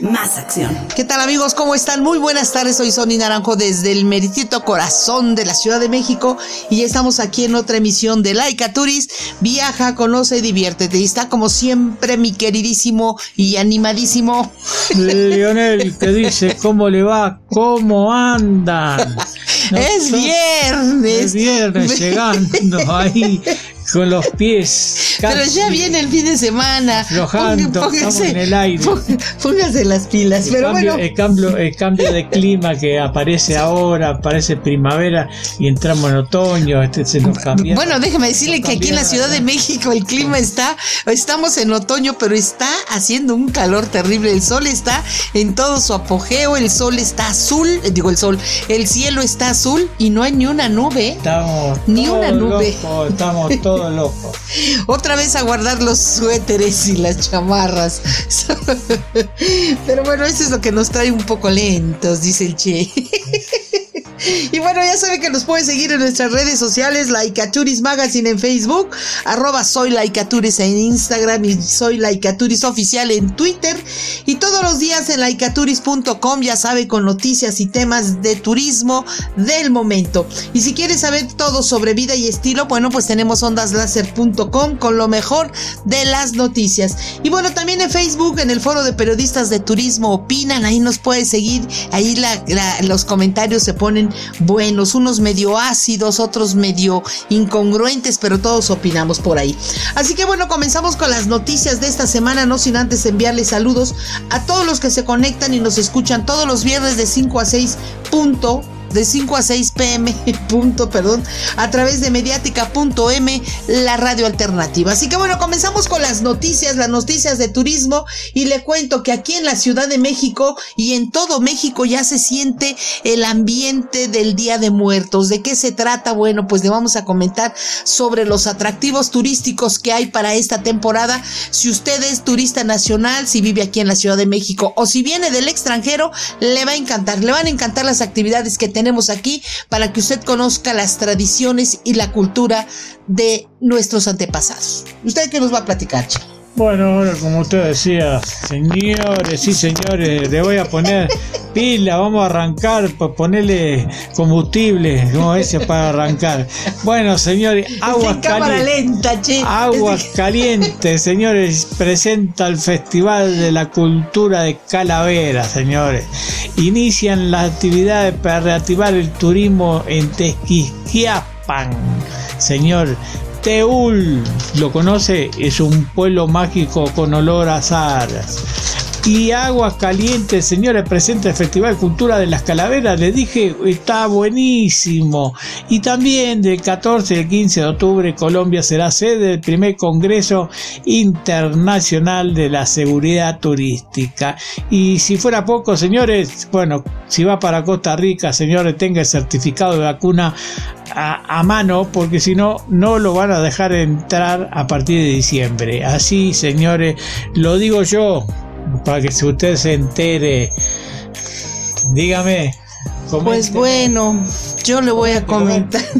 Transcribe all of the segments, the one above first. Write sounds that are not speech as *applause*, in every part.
más acción. ¿Qué tal amigos? ¿Cómo están? Muy buenas tardes, soy Sony Naranjo desde el meritito corazón de la Ciudad de México y estamos aquí en otra emisión de Laika Tourist. Viaja, conoce, diviértete. Y está como siempre mi queridísimo y animadísimo Lionel *laughs* que dice cómo le va, cómo andan. es viernes. Es viernes llegando ahí *laughs* con los pies. Pero ya viene el fin de semana. Aflojando, estamos en el aire. Póngase las pilas. El, pero cambio, bueno. el, cambio, el cambio de clima que aparece ahora, aparece primavera y entramos en otoño. Este se nos cambia. Bueno, déjeme decirle que aquí en la Ciudad de México el clima está, estamos en otoño, pero está haciendo un calor terrible. El sol está en todo su apogeo, el sol está azul, eh, digo el sol, el cielo está azul y no hay ni una nube. Estamos Ni una nube. locos, estamos todos *laughs* locos. Otra vez a guardar los suéteres y las chamarras. *laughs* Pero bueno, eso es lo que nos trae un poco lentos, dice el Che. *laughs* Y bueno, ya saben que nos pueden seguir en nuestras redes sociales, Laicaturis Magazine en Facebook, arroba soy Laicaturis en Instagram y soy Laicaturis Oficial en Twitter. Todos los días en laicaturis.com, ya saben, con noticias y temas de turismo del momento. Y si quieres saber todo sobre vida y estilo, bueno, pues tenemos ondaslaser.com con lo mejor de las noticias. Y bueno, también en Facebook, en el foro de periodistas de turismo, opinan, ahí nos puedes seguir, ahí los comentarios se ponen buenos, unos medio ácidos, otros medio incongruentes, pero todos opinamos por ahí. Así que bueno, comenzamos con las noticias de esta semana, no sin antes enviarles saludos a todos los que se conectan y nos escuchan todos los viernes de 5 a 6 punto de 5 a 6 pm, *laughs* punto, perdón, a través de mediática.m, la radio alternativa. Así que bueno, comenzamos con las noticias, las noticias de turismo y le cuento que aquí en la Ciudad de México y en todo México ya se siente el ambiente del Día de Muertos. ¿De qué se trata? Bueno, pues le vamos a comentar sobre los atractivos turísticos que hay para esta temporada. Si usted es turista nacional, si vive aquí en la Ciudad de México o si viene del extranjero, le va a encantar, le van a encantar las actividades que tenemos aquí para que usted conozca las tradiciones y la cultura de nuestros antepasados. ¿Usted qué nos va a platicar? Bueno, ahora como usted decía, señores, sí señores, le voy a poner pila, vamos a arrancar, pues ponerle combustible, como ese para arrancar. Bueno, señores, aguas lenta, che. Aguas calientes, señores, presenta el Festival de la Cultura de Calavera, señores. Inician las actividades para reactivar el turismo en Tequisquiapan, señor. Teúl, ¿lo conoce? Es un pueblo mágico con olor a. Y Aguas Calientes, señores, presenta el Festival Cultura de las Calaveras. Le dije, está buenísimo. Y también del 14 al 15 de octubre, Colombia será sede del primer Congreso Internacional de la Seguridad Turística. Y si fuera poco, señores, bueno, si va para Costa Rica, señores, tenga el certificado de vacuna a, mano porque si no no lo van a dejar entrar a partir de diciembre así señores lo digo yo para que si usted se entere. Dígame pues bueno yo le voy a comentar. *laughs*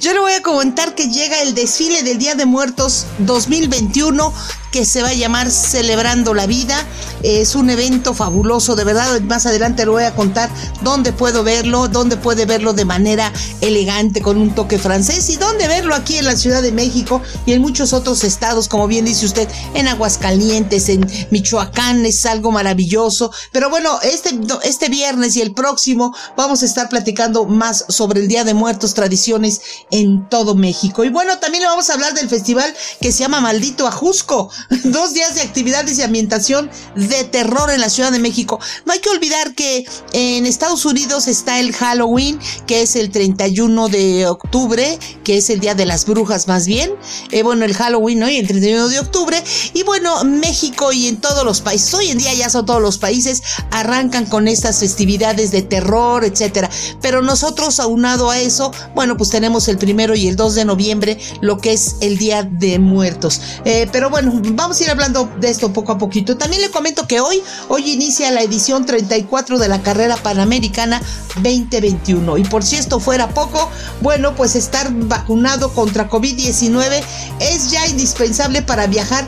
Yo le voy a comentar que llega el desfile del Día de Muertos 2021 que se va a llamar Celebrando la Vida. Es un evento fabuloso, de verdad. Más adelante le voy a contar dónde puedo verlo, dónde puede verlo de manera elegante, con un toque francés, y dónde verlo aquí en la Ciudad de México y en muchos otros estados, como bien dice usted, en Aguascalientes, en Michoacán, es algo maravilloso. Pero bueno, este, este viernes y el próximo vamos a estar platicando más sobre el Día de Muertos, tradiciones en todo México. Y bueno, también le vamos a hablar del festival que se llama Maldito Ajusco *laughs* dos días de actividades y ambientación de terror en la Ciudad de México. No hay que olvidar que en Estados Unidos está el Halloween, que es el 31 de octubre, que es el Día de las Brujas más bien. Eh, bueno, el Halloween, ¿no? Y el 31 de octubre. Y bueno, México y en todos los países, hoy en día ya son todos los países, arrancan con estas festividades de terror, etcétera. Pero nosotros, aunado a eso, bueno, pues tenemos el primero y el 2 de noviembre, lo que es el Día de Muertos. Eh, pero bueno, vamos a ir hablando de esto poco a poquito. También le comento que hoy, hoy inicia la edición 34 de la carrera panamericana 2021. Y por si esto fuera poco, bueno, pues estar vacunado contra COVID-19 es ya indispensable para viajar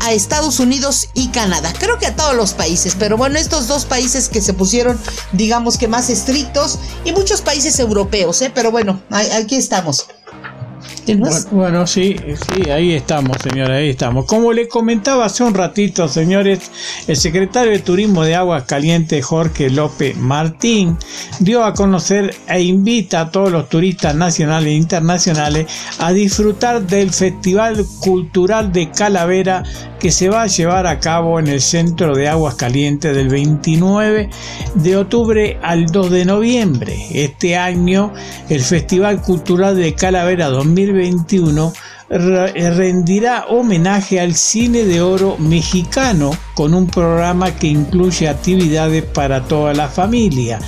a Estados Unidos y Canadá. Creo que a todos los países, pero bueno, estos dos países que se pusieron, digamos que más estrictos, y muchos países europeos, ¿eh? pero bueno, aquí estamos. Bueno, sí, sí, ahí estamos, señores, ahí estamos. Como le comentaba hace un ratito, señores, el secretario de Turismo de Aguas Calientes, Jorge López Martín, dio a conocer e invita a todos los turistas nacionales e internacionales a disfrutar del Festival Cultural de Calavera que se va a llevar a cabo en el Centro de Aguas Calientes del 29 de octubre al 2 de noviembre. Este año, el Festival Cultural de Calavera 2021 rendirá homenaje al cine de oro mexicano con un programa que incluye actividades para toda la familia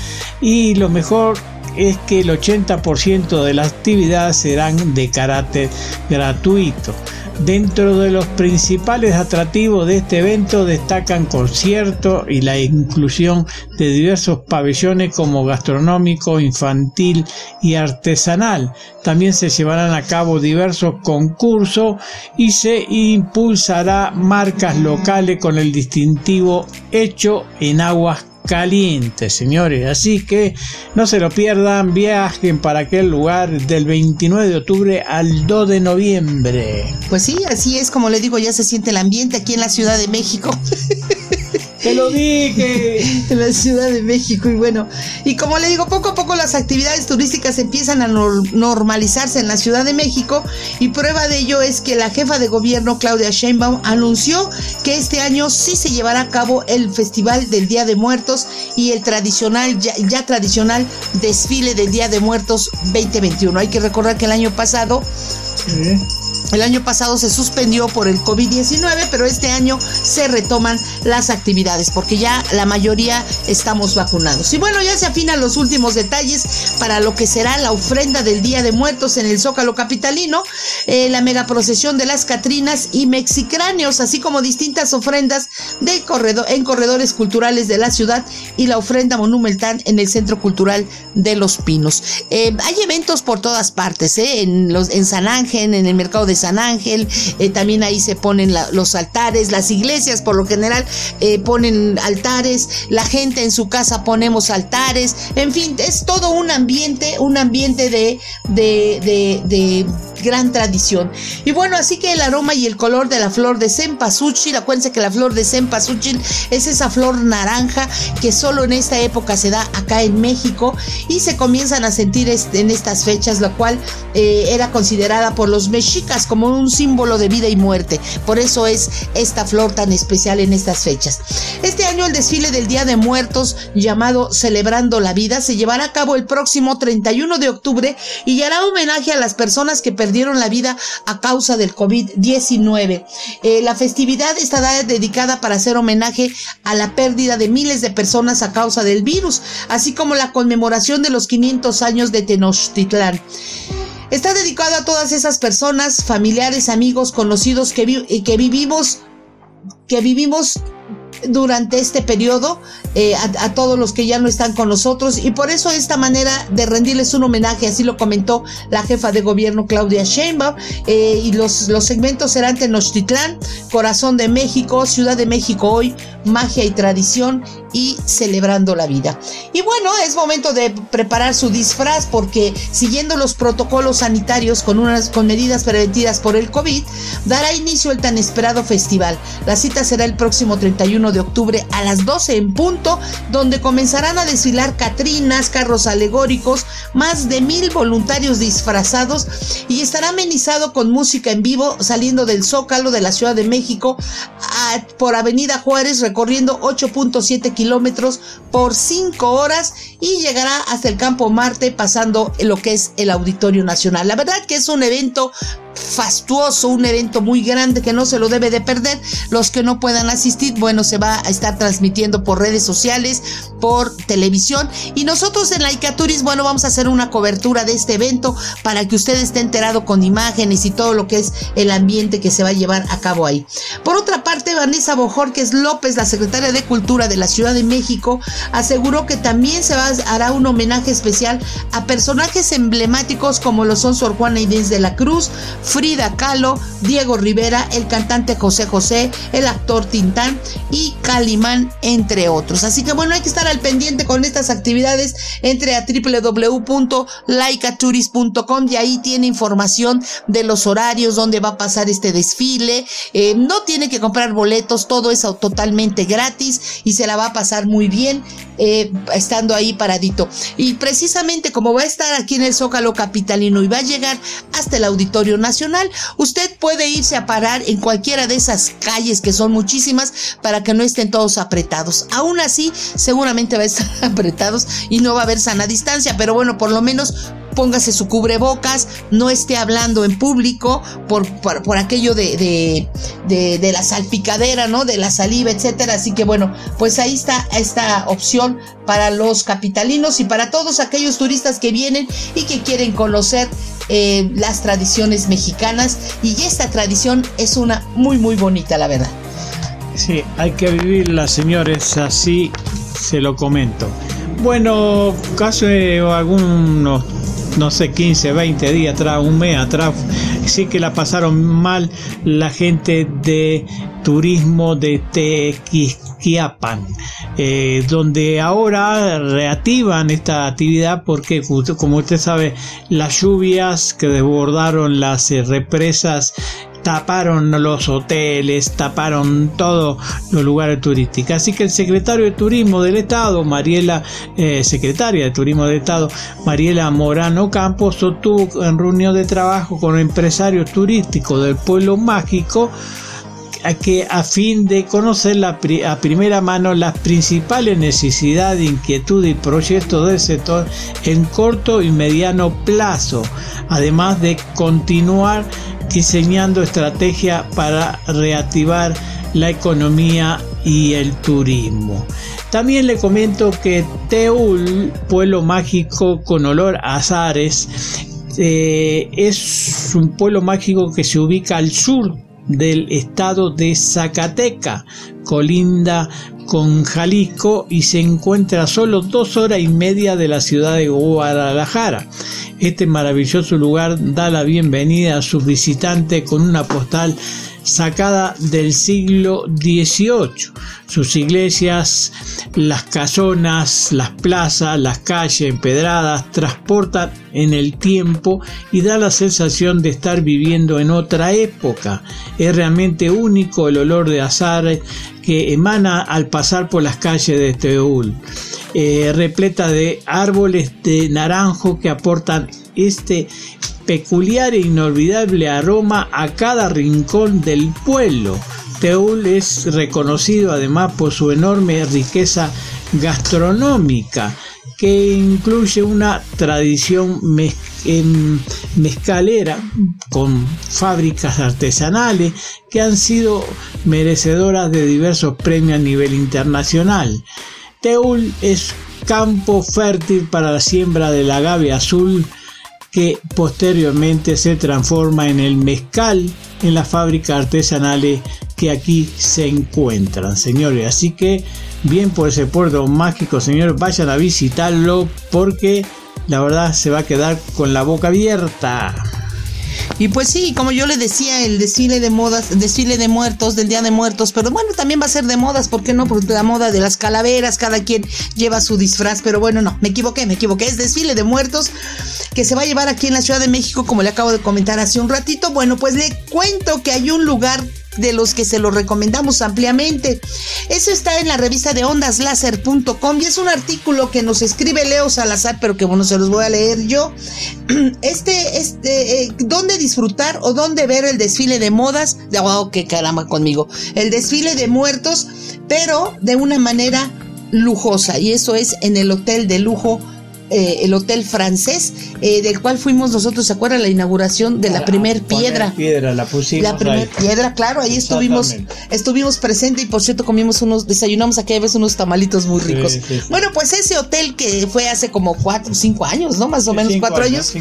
y lo mejor es que el 80% de las actividades serán de carácter gratuito. Dentro de los principales atractivos de este evento destacan conciertos y la inclusión de diversos pabellones como gastronómico, infantil y artesanal. También se llevarán a cabo diversos concursos y se impulsará marcas locales con el distintivo hecho en aguas caliente, señores. Así que no se lo pierdan, viajen para aquel lugar del 29 de octubre al 2 de noviembre. Pues sí, así es como le digo, ya se siente el ambiente aquí en la Ciudad de México. *laughs* Te lo dije. *laughs* en la Ciudad de México. Y bueno, y como le digo, poco a poco las actividades turísticas empiezan a normalizarse en la Ciudad de México. Y prueba de ello es que la jefa de gobierno, Claudia Sheinbaum, anunció que este año sí se llevará a cabo el Festival del Día de Muertos y el tradicional, ya, tradicional desfile del Día de Muertos 2021. Hay que recordar que el año pasado. El año pasado se suspendió por el COVID-19, pero este año se retoman las actividades porque ya la mayoría estamos vacunados. Y bueno, ya se afinan los últimos detalles para lo que será la ofrenda del Día de Muertos en el Zócalo Capitalino, eh, la mega procesión de las Catrinas y Mexicráneos, así como distintas ofrendas de en corredores culturales de la ciudad y la ofrenda monumental en el Centro Cultural de Los Pinos. Eh, hay eventos por todas partes, eh, en, los, en San Ángel, en el mercado de San Ángel, eh, también ahí se ponen los altares, las iglesias por lo general eh, ponen altares, la gente en su casa ponemos altares, en fin, es todo un ambiente, un ambiente de, de, de, gran tradición. Y bueno, así que el aroma y el color de la flor de cempasúchil, acuérdense que la flor de cempasúchil es esa flor naranja que solo en esta época se da acá en México y se comienzan a sentir en estas fechas, lo cual eh, era considerada por los mexicas como un símbolo de vida y muerte. Por eso es esta flor tan especial en estas fechas. Este año el desfile del Día de Muertos llamado Celebrando la Vida se llevará a cabo el próximo 31 de octubre y hará homenaje a las personas que perdieron la vida a causa del COVID-19. Eh, la festividad estará dedicada para hacer homenaje a la pérdida de miles de personas a causa del virus, así como la conmemoración de los 500 años de Tenochtitlán. Está dedicado a todas esas personas, familiares, amigos, conocidos que, que vivimos que vivimos durante este periodo eh, a, todos los que ya no están con nosotros. Y por eso esta manera de rendirles un homenaje, así lo comentó la jefa de gobierno Claudia Sheinbaum eh, y los, los segmentos serán Tenochtitlán, Corazón de México, Ciudad de México hoy, Magia y Tradición y celebrando la vida. Y bueno, es momento de preparar su disfraz porque siguiendo los protocolos sanitarios con unas con medidas preventivas por el COVID, dará inicio el tan esperado festival. La cita será el próximo 31 de octubre a las 12 en punto, donde comenzarán a desfilar catrinas, carros alegóricos, más de mil voluntarios disfrazados y estará amenizado con música en vivo saliendo del Zócalo de la Ciudad de México por Avenida Juárez recorriendo 8.7 kilómetros por 5 horas y llegará hasta el Campo Marte pasando lo que es el Auditorio Nacional. La verdad que es un evento fastuoso, un evento muy grande que no se lo debe de perder. Los que no puedan asistir, bueno, se va a estar transmitiendo por redes sociales, por televisión y nosotros en Laika Turis, bueno, vamos a hacer una cobertura de este evento para que usted esté enterado con imágenes y todo lo que es el ambiente que se va a llevar a cabo ahí. Por otra parte, Vanessa Bojorquez López, la secretaria de Cultura de la Ciudad de México, aseguró que también se va, hará un homenaje especial a personajes emblemáticos como lo son Sor Juana Inés de la Cruz, Frida Kahlo, Diego Rivera, el cantante José José, el actor Tintán y Calimán, entre otros. Así que bueno, hay que estar al pendiente con estas actividades. Entre a www.laicaturis.com y ahí tiene información de los horarios, donde va a pasar este desfile. Eh, no tiene que comprar boletos, todo es totalmente gratis y se la va a pasar muy bien eh, estando ahí paradito. Y precisamente como va a estar aquí en el Zócalo Capitalino y va a llegar hasta el Auditorio Nacional, usted puede irse a parar en cualquiera de esas calles que son muchísimas para que no estén todos apretados. Aún así, seguramente va a estar *laughs* apretados y no va a haber sana distancia, pero bueno, por lo menos póngase su cubrebocas, no esté hablando en público por, por, aquello de, de, de, la salpicadera, ¿no? De la saliva, etcétera. Así que bueno, pues ahí está esta opción para los capitalinos y para todos aquellos turistas que vienen y que quieren conocer eh, las tradiciones mexicanas. Y esta tradición es una muy, muy bonita, la verdad. Sí, hay que vivirla, señores, así se lo comento. Bueno, caso de algunos no sé, 15, 20 días atrás, un mes atrás, sí que la pasaron mal la gente de turismo de Tequisquiapan, eh, donde ahora reactivan esta actividad porque, como usted sabe, las lluvias que desbordaron las eh, represas taparon los hoteles, taparon todos los lugares turísticos. Así que el secretario de Turismo del Estado, Mariela, eh, secretaria de Turismo del Estado, Mariela Morano Campos, sostuvo en reunión de trabajo con empresarios turísticos del pueblo mágico a que a fin de conocer a primera mano las principales necesidades, inquietudes y proyectos del sector en corto y mediano plazo, además de continuar diseñando estrategias para reactivar la economía y el turismo. También le comento que Teul, pueblo mágico con olor a azares, eh, es un pueblo mágico que se ubica al sur del estado de Zacateca, colinda con Jalisco y se encuentra a solo dos horas y media de la ciudad de Guadalajara. Este maravilloso lugar da la bienvenida a sus visitantes con una postal sacada del siglo XVIII. Sus iglesias, las casonas, las plazas, las calles empedradas transportan en el tiempo y da la sensación de estar viviendo en otra época. Es realmente único el olor de azar que emana al pasar por las calles de Teúl, eh, repleta de árboles de naranjo que aportan este peculiar e inolvidable aroma a cada rincón del pueblo. Teúl es reconocido además por su enorme riqueza gastronómica, que incluye una tradición mezcalera con fábricas artesanales que han sido merecedoras de diversos premios a nivel internacional. Teúl es campo fértil para la siembra del agave azul, que posteriormente se transforma en el mezcal en las fábricas artesanales que aquí se encuentran, señores. Así que bien por ese puerto mágico, señores, vayan a visitarlo porque la verdad se va a quedar con la boca abierta. Y pues sí, como yo le decía, el desfile de modas, desfile de muertos, del Día de Muertos, pero bueno, también va a ser de modas, ¿por qué no? Porque la moda de las calaveras, cada quien lleva su disfraz, pero bueno, no, me equivoqué, me equivoqué, es desfile de muertos que se va a llevar aquí en la Ciudad de México, como le acabo de comentar hace un ratito. Bueno, pues le cuento que hay un lugar de los que se lo recomendamos ampliamente. Eso está en la revista de ondaslaser.com y es un artículo que nos escribe Leo Salazar, pero que bueno, se los voy a leer yo. *clears throat* Este, este, eh, ¿dónde disfrutar o dónde ver el desfile de modas? De, wow, qué caramba conmigo. El desfile de muertos, pero de una manera lujosa y eso es en el hotel de lujo eh, el hotel francés, eh, del cual fuimos nosotros, ¿se acuerdan? La inauguración de la primer piedra. piedra, la pusimos. La primer piedra, claro, ahí estuvimos, estuvimos presentes y por cierto comimos unos, desayunamos aquella vez unos tamalitos muy ricos. Bueno, pues ese hotel que fue hace como cuatro, cinco años, ¿no? Más o menos cuatro años.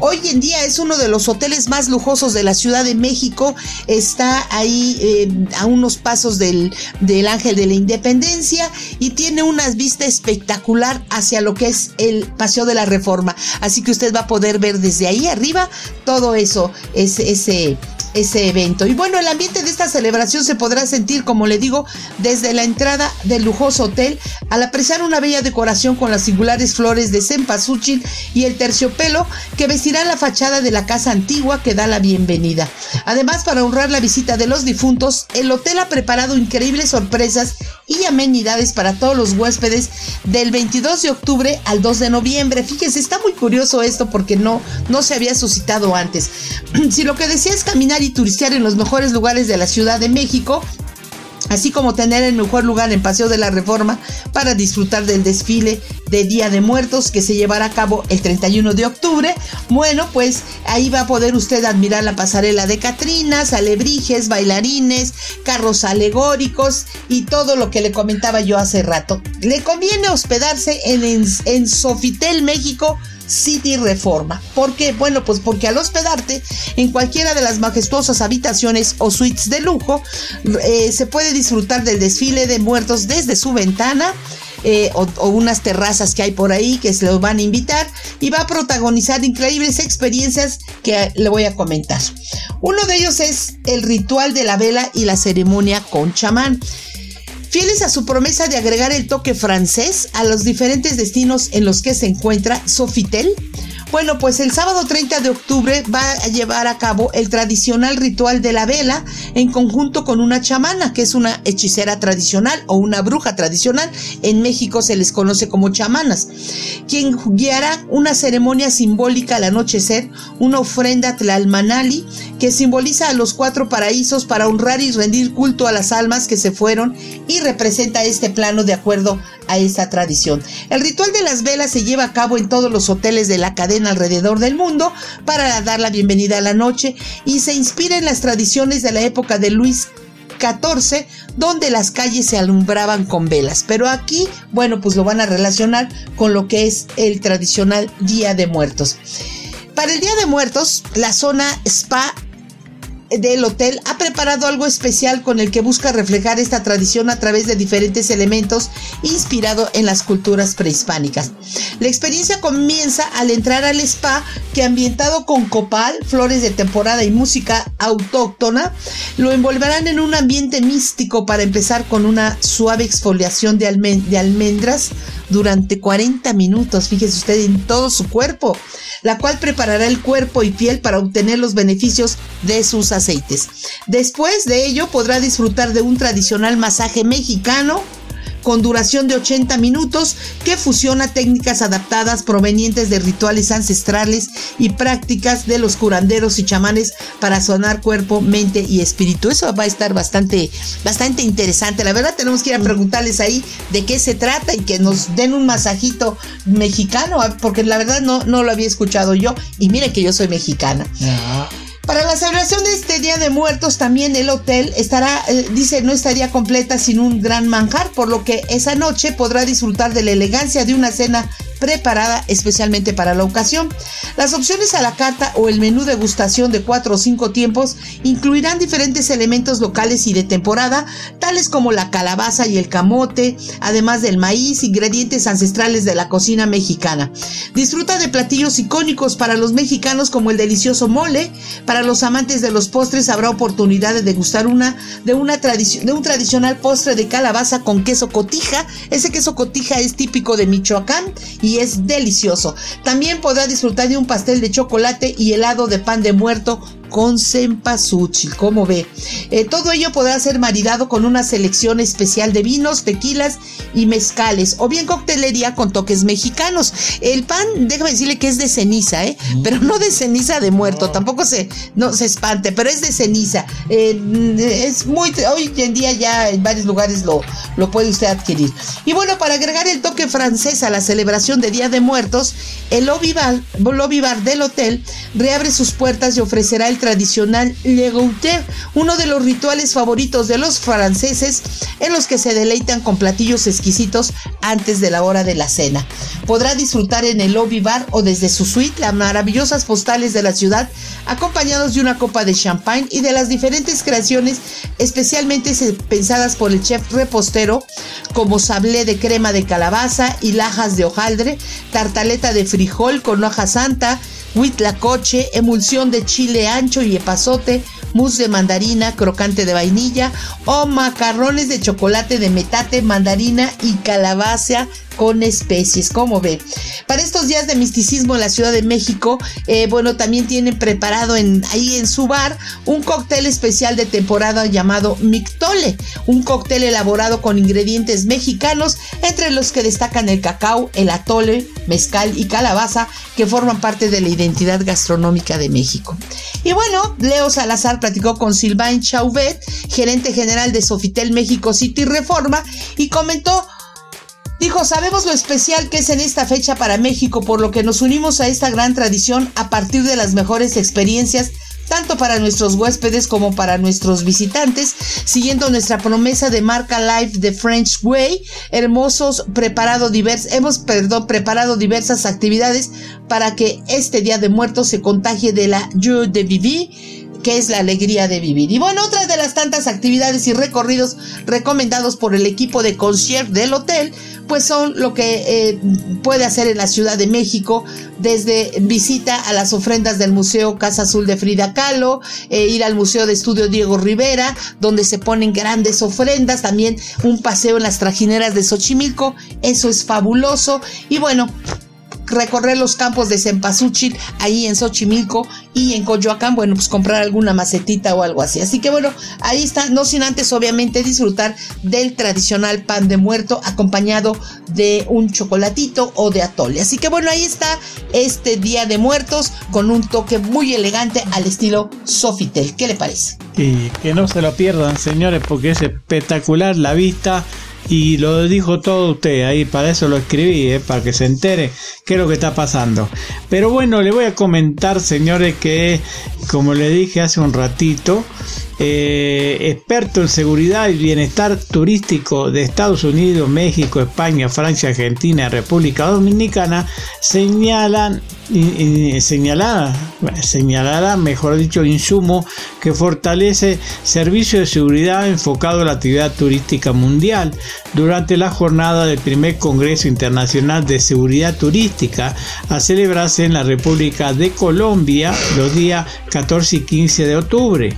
Hoy en día es uno de los hoteles más lujosos de la Ciudad de México. Está ahí eh, a unos pasos del, del Ángel de la Independencia y tiene una vista espectacular hacia lo que es el Paseo de la Reforma. Así que usted va a poder ver desde ahí arriba todo eso, ese, ese ese evento. Y bueno, el ambiente de esta celebración se podrá sentir, como le digo, desde la entrada del lujoso hotel al apreciar una bella decoración con las singulares flores de cempasúchil y el terciopelo que vestirán la fachada de la casa antigua que da la bienvenida. Además, para honrar la visita de los difuntos, el hotel ha preparado increíbles sorpresas y amenidades para todos los huéspedes del 22 de octubre al 2 de noviembre. Fíjense, está muy curioso esto porque no, no se había suscitado antes. *clears throat* si lo que decía es caminar y turistear en los mejores lugares de la Ciudad de México, así como tener el mejor lugar en Paseo de la Reforma para disfrutar del desfile de Día de Muertos que se llevará a cabo el 31 de octubre. Bueno, pues ahí va a poder usted admirar la pasarela de Catrinas, alebrijes, bailarines, carros alegóricos y todo lo que le comentaba yo hace rato. Le conviene hospedarse en, en, en Sofitel México City Reforma. ¿Por qué? Bueno, pues porque al hospedarte en cualquiera de las majestuosas habitaciones o suites de lujo, eh, se puede disfrutar del desfile de muertos desde su ventana. Eh, o, o, unas terrazas que hay por ahí que se los van a invitar y va a protagonizar increíbles experiencias que le voy a comentar. Uno de ellos es el ritual de la vela y la ceremonia con chamán. Fieles a su promesa de agregar el toque francés a los diferentes destinos en los que se encuentra Sofitel, bueno, pues el sábado 30 de octubre va a llevar a cabo el tradicional ritual de la vela en conjunto con una chamana, que es una hechicera tradicional o una bruja tradicional. En México se les conoce como chamanas, quien guiará una ceremonia simbólica al anochecer, una ofrenda tlalmanali que simboliza a los cuatro paraísos para honrar y rendir culto a las almas que se fueron y representa este plano de acuerdo a esta tradición. El ritual de las velas se lleva a cabo en todos los hoteles de la cadena alrededor del mundo para dar la bienvenida a la noche y se inspira en las tradiciones de la época de Luis XIV, donde las calles se alumbraban con velas. Pero aquí, bueno, pues lo van a relacionar con lo que es el tradicional Día de Muertos. Para el Día de Muertos, la zona spa del hotel ha preparado algo especial con el que busca reflejar esta tradición a través de diferentes elementos inspirado en las culturas prehispánicas. La experiencia comienza al entrar al spa que ambientado con copal, flores de temporada y música autóctona, lo envolverán en un ambiente místico para empezar con una suave exfoliación de, almendras durante 40 minutos, fíjese usted, en todo su cuerpo, la cual preparará el cuerpo y piel para obtener los beneficios de sus aceites. Después de ello podrá disfrutar de un tradicional masaje mexicano con duración de 80 minutos que fusiona técnicas adaptadas provenientes de rituales ancestrales y prácticas de los curanderos y chamanes para sonar cuerpo, mente y espíritu. Eso va a estar bastante, bastante interesante. La verdad tenemos que ir a preguntarles ahí de qué se trata y que nos den un masajito mexicano, porque la verdad no, no lo había escuchado yo. Y mire que yo soy mexicana. Para la celebración de este Día de Muertos también el hotel estará, eh, dice, no estaría completa sin un gran manjar, por lo que esa noche podrá disfrutar de la elegancia de una cena preparada especialmente para la ocasión. Las opciones a la carta o el menú degustación de cuatro o cinco tiempos incluirán diferentes elementos locales y de temporada, tales como la calabaza y el camote, además del maíz, ingredientes ancestrales de la cocina mexicana. Disfruta de platillos icónicos para los mexicanos como el delicioso mole. Para los amantes de los postres habrá oportunidad de degustar una de una de un tradicional postre de calabaza con queso cotija. Ese queso cotija es típico de Michoacán y es delicioso. También podrá disfrutar de un pastel de chocolate y helado de pan de muerto con cempasúchil, como ve. Eh, todo ello podrá ser maridado con una selección especial de vinos, tequilas y mezcales, o bien coctelería con toques mexicanos. El pan, déjame decirle que es de ceniza, ¿eh? Mm. Pero no de ceniza de muerto, tampoco se, no, se espante, pero es de ceniza. Eh, es muy, hoy en día ya en varios lugares lo, lo puede usted adquirir. Y bueno, para agregar el toque francés a la celebración de Día de Muertos, el lobby bar, lobby bar del hotel reabre sus puertas y ofrecerá el tradicional Le Gouter, uno de los rituales favoritos de los franceses en los que se deleitan con platillos exquisitos antes de la hora de la cena. Podrá disfrutar en el lobby bar o desde su suite las maravillosas postales de la ciudad acompañados de una copa de champagne y de las diferentes creaciones especialmente pensadas por el chef repostero como sablé de crema de calabaza y lajas de hojaldre, tartaleta de frijol con hoja santa, huitlacoche, emulsión de chile ancho y epazote, mousse de mandarina, crocante de vainilla o macarrones de chocolate de metate, mandarina y calabaza con especies, como ve. Para estos días de misticismo en la Ciudad de México, eh, bueno, también tienen preparado en, ahí en su bar un cóctel especial de temporada llamado Mictole, un cóctel elaborado con ingredientes mexicanos, entre los que destacan el cacao, el atole, mezcal y calabaza, que forman parte de la identidad gastronómica de México. Y bueno, Leo Salazar platicó con Sylvain Chauvet, gerente general de Sofitel México City Reforma, y comentó Dijo, sabemos lo especial que es en esta fecha para México, por lo que nos unimos a esta gran tradición a partir de las mejores experiencias tanto para nuestros huéspedes como para nuestros visitantes, siguiendo nuestra promesa de marca Life The French Way, hermosos preparado divers, hemos perdón, preparado diversas actividades para que este Día de Muertos se contagie de la Joie de Vivir que es la alegría de vivir. Y bueno, otra de las tantas actividades y recorridos recomendados por el equipo de concierge del hotel pues son lo que eh, puede hacer en la Ciudad de México, desde visita a las ofrendas del Museo Casa Azul de Frida Kahlo, eh, ir al Museo de Estudio Diego Rivera, donde se ponen grandes ofrendas, también un paseo en las trajineras de Xochimilco, eso es fabuloso, y bueno, recorrer los campos de Cempasúchil, ahí en Xochimilco y en Coyoacán, bueno, pues comprar alguna macetita o algo así. Así que bueno, ahí está, no sin antes obviamente disfrutar del tradicional pan de muerto acompañado de un chocolatito o de atole. Así que bueno, ahí está este Día de Muertos con un toque muy elegante al estilo Sofitel. ¿Qué le parece? Y que no se lo pierdan, señores, porque es espectacular la vista y lo dijo todo usted ahí, para eso lo escribí, eh, para que se entere qué es lo que está pasando. Pero bueno, le voy a comentar, señores, que como le dije hace un ratito, eh, experto en seguridad y bienestar turístico de Estados Unidos, México, España, Francia, Argentina, República Dominicana, señalan señalada, señalará, mejor dicho, insumo que fortalece servicio de seguridad enfocado a la actividad turística mundial durante la jornada del primer Congreso Internacional de Seguridad Turística a celebrarse en la República de Colombia los días 14 y 15 de octubre.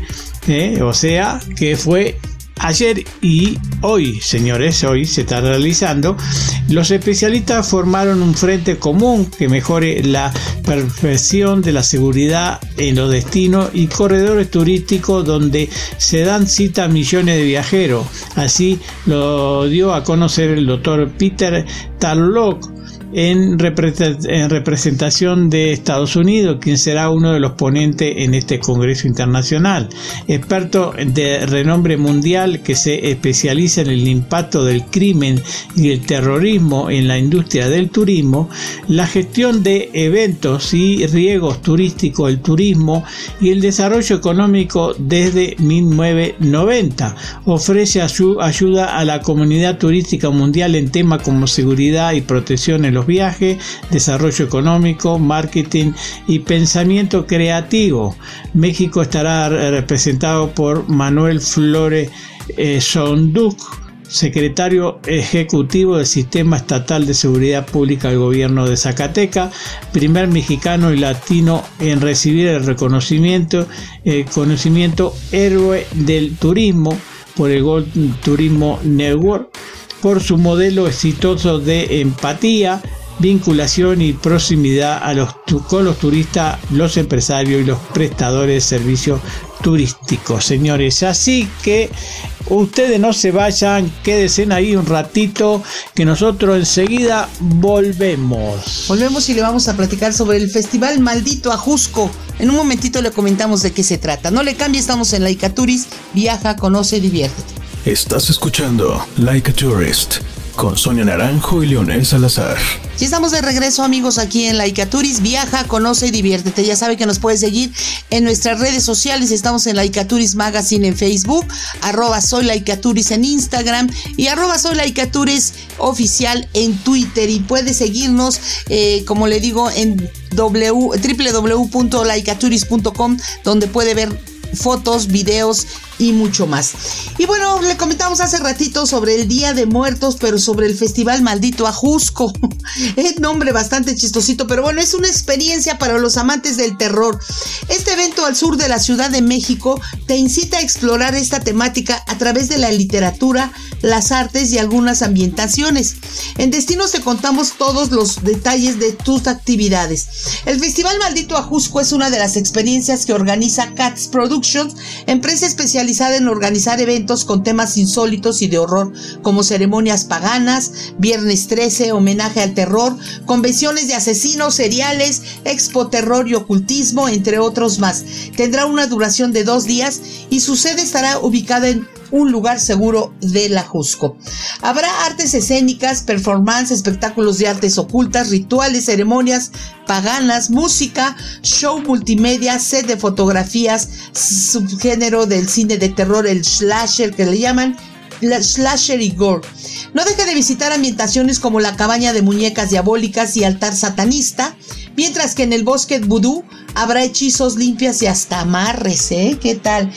¿Eh? o sea que fue Ayer y hoy, señores, hoy se está realizando, los especialistas formaron un frente común que mejore la perfección de la seguridad en los destinos y corredores turísticos donde se dan cita a millones de viajeros. Así lo dio a conocer el doctor Peter Tarlock, en, representación de Estados Unidos, quien será uno de los ponentes en este Congreso Internacional. Experto de renombre mundial que se especializa en el impacto del crimen y el terrorismo en la industria del turismo, la gestión de eventos y riegos turísticos, el turismo y el desarrollo económico desde 1990. Ofrece ayuda a la comunidad turística mundial en temas como seguridad y protección en los viajes, desarrollo económico, marketing y pensamiento creativo. México estará representado por Manuel Flores eh, Sonduc, secretario ejecutivo del Sistema Estatal de Seguridad Pública del Gobierno de Zacatecas, primer mexicano y latino en recibir el reconocimiento, el conocimiento héroe del turismo por el Gold Turismo Network, por su modelo exitoso de empatía, vinculación y proximidad a los, con los turistas, los empresarios y los prestadores de servicios turísticos, señores. Así que ustedes no se vayan, quédense ahí un ratito, que nosotros enseguida volvemos. Volvemos y le vamos a platicar sobre el Festival Maldito Ajusco. En un momentito le comentamos de qué se trata. No le cambie, estamos en Laika Turis. Viaja, conoce, diviértete. Estás escuchando Like a Tourist con Sonia Naranjo y Leonel Salazar. Y estamos de regreso amigos aquí en Laicaturis. Viaja, conoce y diviértete. Ya sabe que nos puede seguir en nuestras redes sociales. Estamos en Laicaturis Magazine en Facebook, arroba soy en Instagram y arroba soy Laicaturis oficial en Twitter. Y puede seguirnos, eh, como le digo, en www.laicaturis.com donde puede ver fotos, videos y mucho más. Y bueno, le comentamos hace ratito sobre el Día de Muertos, pero sobre el Festival Maldito Ajusco. *laughs* es nombre bastante chistosito, pero bueno, es una experiencia para los amantes del terror. Este evento al sur de la Ciudad de México te incita a explorar esta temática a través de la literatura, las artes y algunas ambientaciones. En Destinos te contamos todos los detalles de tus actividades. El Festival Maldito Ajusco es una de las experiencias que organiza Cats Productions, empresa en organizar eventos con temas insólitos y de horror, como ceremonias paganas, Viernes 13, homenaje al terror, convenciones de asesinos seriales, expo terror y ocultismo, entre otros más. Tendrá una duración de dos días y su sede estará ubicada en un lugar seguro de la Jusco. Habrá artes escénicas, performance, espectáculos de artes ocultas, rituales, ceremonias paganas, música, show multimedia, set de fotografías, subgénero del cine de terror, el slasher que le llaman, slasher y gore. No deje de visitar ambientaciones como la cabaña de muñecas diabólicas y altar satanista, mientras que en el bosque vudú habrá hechizos limpias y hasta amarres, ¿eh? ¿Qué tal?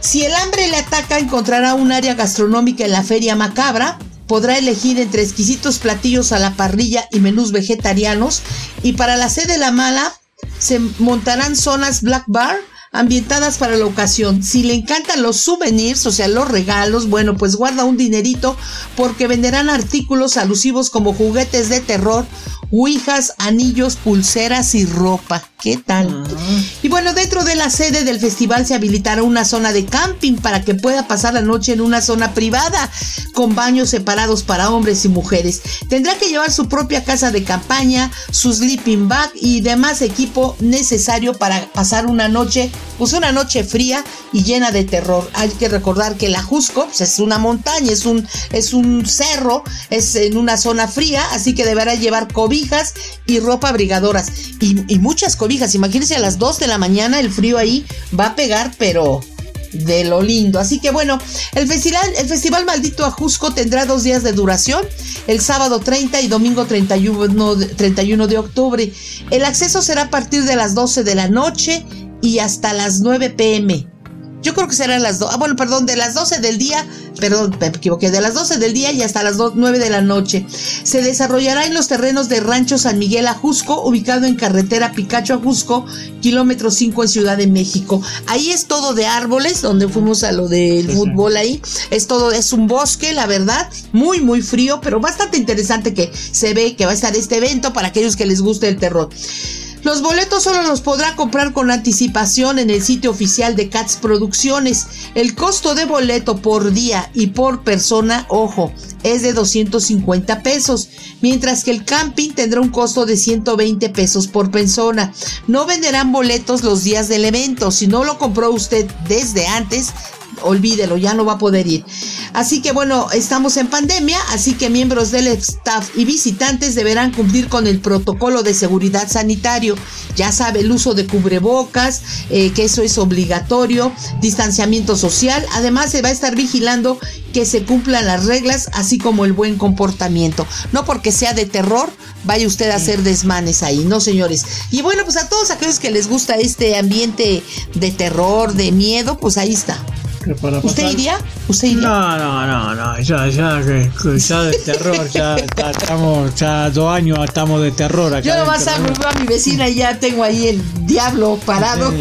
Si el hambre le ataca, encontrará un área gastronómica en la Feria Macabra. Podrá elegir entre exquisitos platillos a la parrilla y menús vegetarianos. Y para la sede de la mala, se montarán zonas Black Bar ambientadas para la ocasión. Si le encantan los souvenirs, o sea, los regalos, bueno, pues guarda un dinerito porque venderán artículos alusivos como juguetes de terror, ouijas, anillos, pulseras y ropa. ¿Qué tal? Ah. Y bueno, dentro de la sede del festival se habilitará una zona de camping para que pueda pasar la noche en una zona privada con baños separados para hombres y mujeres. Tendrá que llevar su propia casa de campaña, su sleeping bag y demás equipo necesario para pasar una noche, pues una noche fría y llena de terror. Hay que recordar que la Jusco pues, es una montaña, es un, es un cerro, es en una zona fría, así que deberá llevar cobijas y ropa abrigadoras y, muchas cobijas Imagínense a las 2 de la mañana el frío ahí va a pegar, pero de lo lindo. Así que bueno, el festival, el festival Maldito Ajusco tendrá dos días de duración, el sábado 30 y domingo 31, 31 de octubre. El acceso será a partir de las 12 de la noche y hasta las 9 pm. Yo creo que serán las 2, ah, bueno, perdón, de las 12 del día, perdón, me equivoqué, de las 12 del día y hasta las 9 de la noche. Se desarrollará en los terrenos de Rancho San Miguel Ajusco, ubicado en carretera Picacho Ajusco, kilómetro 5 en Ciudad de México. Ahí es todo de árboles, donde fuimos a lo del fútbol ahí. Es todo, es un bosque, la verdad, muy, muy frío, pero bastante interesante que se ve que va a estar este evento para aquellos que les guste el terror. Los boletos solo los podrá comprar con anticipación en el sitio oficial de Cats Producciones. El costo de boleto por día y por persona, ojo, es de 250 pesos, mientras que el camping tendrá un costo de 120 pesos por persona. No venderán boletos los días del evento. Si no lo compró usted desde antes, olvídelo, ya no va a poder ir. Así que bueno, estamos en pandemia, así que miembros del staff y visitantes deberán cumplir con el protocolo de seguridad sanitario. Ya sabe, el uso de cubrebocas, eh, que eso es obligatorio, distanciamiento social. Además, se va a estar vigilando que se cumplan las reglas, así como el buen comportamiento. No porque sea de terror, vaya usted a hacer desmanes ahí, no señores. Y bueno, pues a todos aquellos que les gusta este ambiente de terror, de miedo, pues ahí está. ¿Usted iría? ¿Usted iría? No, no, no, no, ya, ya, ya de terror, ya, estamos, ya dos años estamos de terror acá. Yo nomás a mi vecina y ya tengo ahí el diablo parado.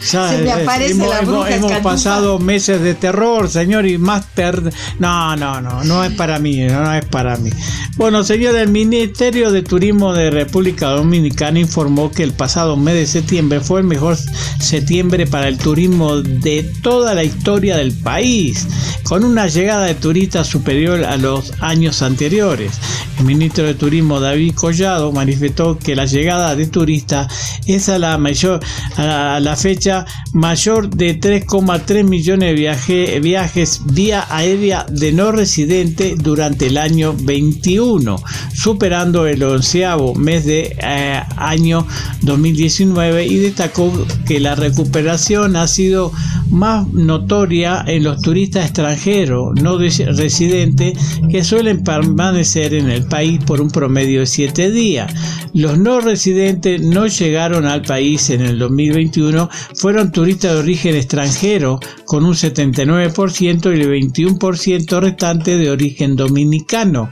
Se me aparece hemos, la bruja Hemos, pasado meses de terror, señor, y más ter... No, no, no, no es para mí, no es para mí. Bueno, señor, el Ministerio de Turismo de República Dominicana informó que el pasado mes de septiembre fue el mejor septiembre para el turismo de toda la historia historia del país, con una llegada de turistas superior a los años anteriores. El ministro de Turismo David Collado manifestó que la llegada de turistas es a la mayor a la fecha mayor de 3,3 millones de viaje, viajes vía aérea de no residente durante el año 21, superando el onceavo mes de eh, año 2019 y destacó que la recuperación ha sido más notoria en los turistas extranjeros no residentes que suelen permanecer en el país por un promedio de 7 días. Los no residentes no llegaron al país en el 2021, fueron turistas de origen extranjero con un 79% y el 21% restante de origen dominicano.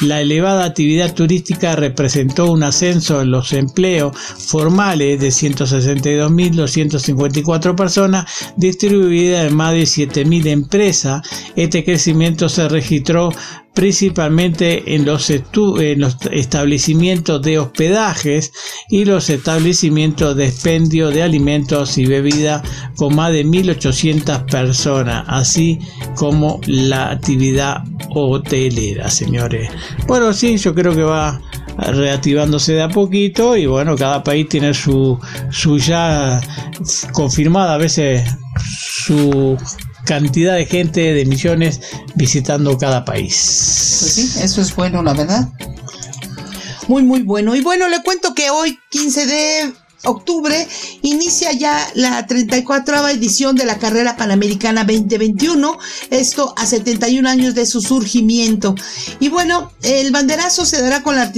La elevada actividad turística representó un ascenso en los empleos formales de 162.254 personas distribuidas en más de 7.000 empresas. Este crecimiento se registró principalmente en los, en los, establecimientos de hospedajes y los establecimientos de expendio de alimentos y bebidas con más de 1.800 personas, así como la actividad hotelera, señores. Bueno, sí, yo creo que va reactivándose de a poquito y bueno, cada país tiene su, su ya confirmada a veces su cantidad de gente, de millones visitando cada país. Pues sí, eso es bueno, la verdad. Muy, muy bueno. Y bueno, le cuento que hoy, 15 de octubre inicia ya la 34 edición de la carrera panamericana 2021, esto a 71 años de su surgimiento. Y bueno, el banderazo se dará con la,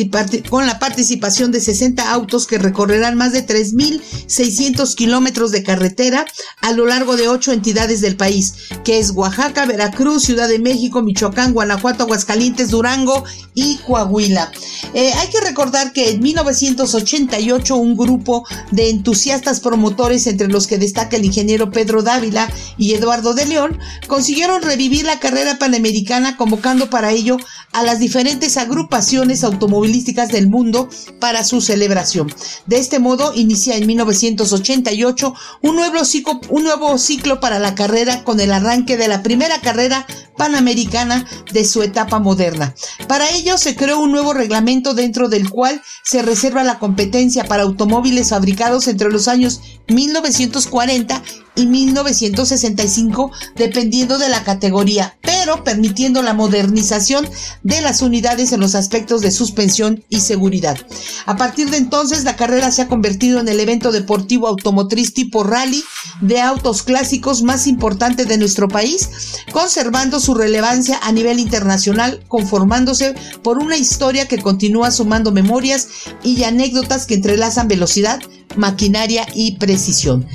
con la participación de 60 autos que recorrerán más de 3.600 kilómetros de carretera a lo largo de ocho entidades del país, que es Oaxaca, Veracruz, Ciudad de México, Michoacán, Guanajuato, Aguascalientes, Durango y Coahuila. Eh, hay que recordar que en 1988 un grupo de entusiastas promotores, entre los que destaca el ingeniero Pedro Dávila y Eduardo de León, consiguieron revivir la carrera panamericana convocando para ello a las diferentes agrupaciones automovilísticas del mundo para su celebración. De este modo, inicia en 1988 un nuevo ciclo, un nuevo ciclo para la carrera con el arranque de la primera carrera panamericana de su etapa moderna. Para ello se creó un nuevo reglamento dentro del cual se reserva la competencia para automóviles fabricados entre los años 1940 y 1965 dependiendo de la categoría, pero permitiendo la modernización de las unidades en los aspectos de suspensión y seguridad. A partir de entonces la carrera se ha convertido en el evento deportivo automotriz tipo rally de autos clásicos más importante de nuestro país, conservando su relevancia a nivel internacional, conformándose por una historia que continúa sumando memorias y anécdotas que entrelazan velocidad, maquinaria y precisión.